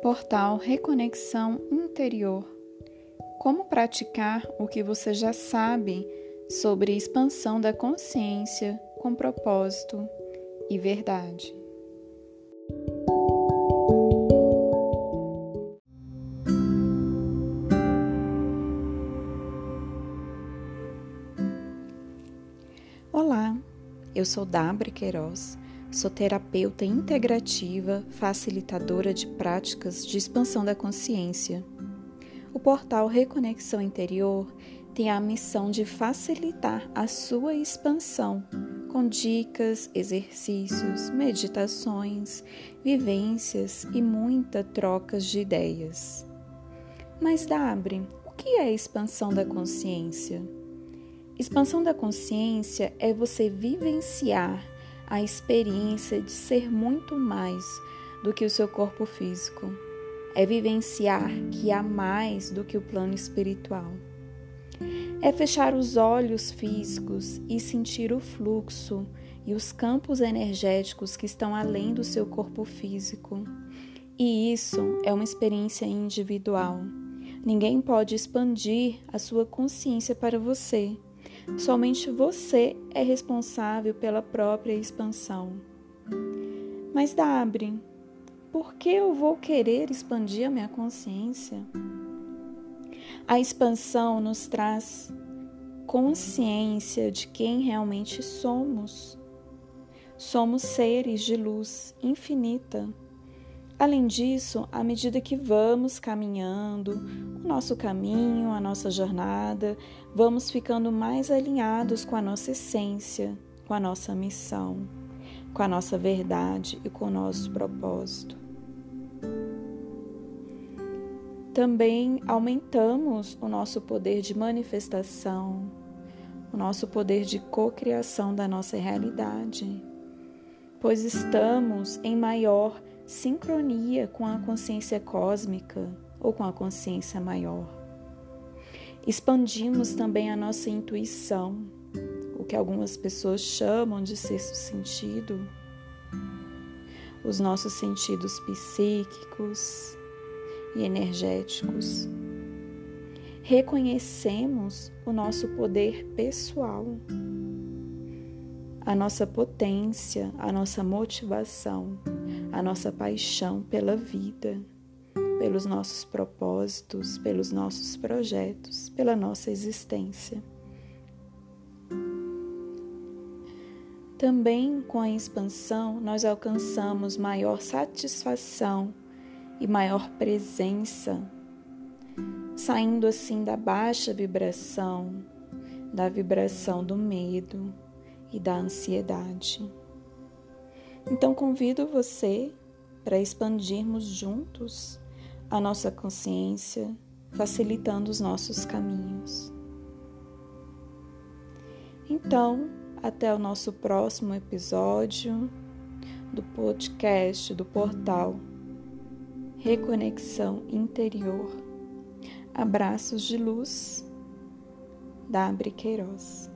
Portal Reconexão Interior. Como praticar o que você já sabe sobre expansão da consciência com propósito e verdade. Olá, eu sou Dabra Queiroz Sou terapeuta integrativa, facilitadora de práticas de expansão da consciência. O portal Reconexão Interior tem a missão de facilitar a sua expansão com dicas, exercícios, meditações, vivências e muita trocas de ideias. Mas Dabre, o que é expansão da consciência? Expansão da consciência é você vivenciar a experiência de ser muito mais do que o seu corpo físico. É vivenciar que há mais do que o plano espiritual. É fechar os olhos físicos e sentir o fluxo e os campos energéticos que estão além do seu corpo físico. E isso é uma experiência individual. Ninguém pode expandir a sua consciência para você. Somente você é responsável pela própria expansão. Mas, Dabre, por que eu vou querer expandir a minha consciência? A expansão nos traz consciência de quem realmente somos. Somos seres de luz infinita Além disso, à medida que vamos caminhando o nosso caminho, a nossa jornada, vamos ficando mais alinhados com a nossa essência, com a nossa missão, com a nossa verdade e com o nosso propósito. Também aumentamos o nosso poder de manifestação, o nosso poder de cocriação da nossa realidade, pois estamos em maior sincronia com a consciência cósmica ou com a consciência maior. Expandimos também a nossa intuição, o que algumas pessoas chamam de sexto sentido, os nossos sentidos psíquicos e energéticos. Reconhecemos o nosso poder pessoal, a nossa potência, a nossa motivação a nossa paixão pela vida, pelos nossos propósitos, pelos nossos projetos, pela nossa existência. Também com a expansão, nós alcançamos maior satisfação e maior presença, saindo assim da baixa vibração, da vibração do medo e da ansiedade. Então convido você para expandirmos juntos a nossa consciência, facilitando os nossos caminhos. Então, até o nosso próximo episódio do podcast do portal Reconexão Interior. Abraços de luz, Dabre Queiroz.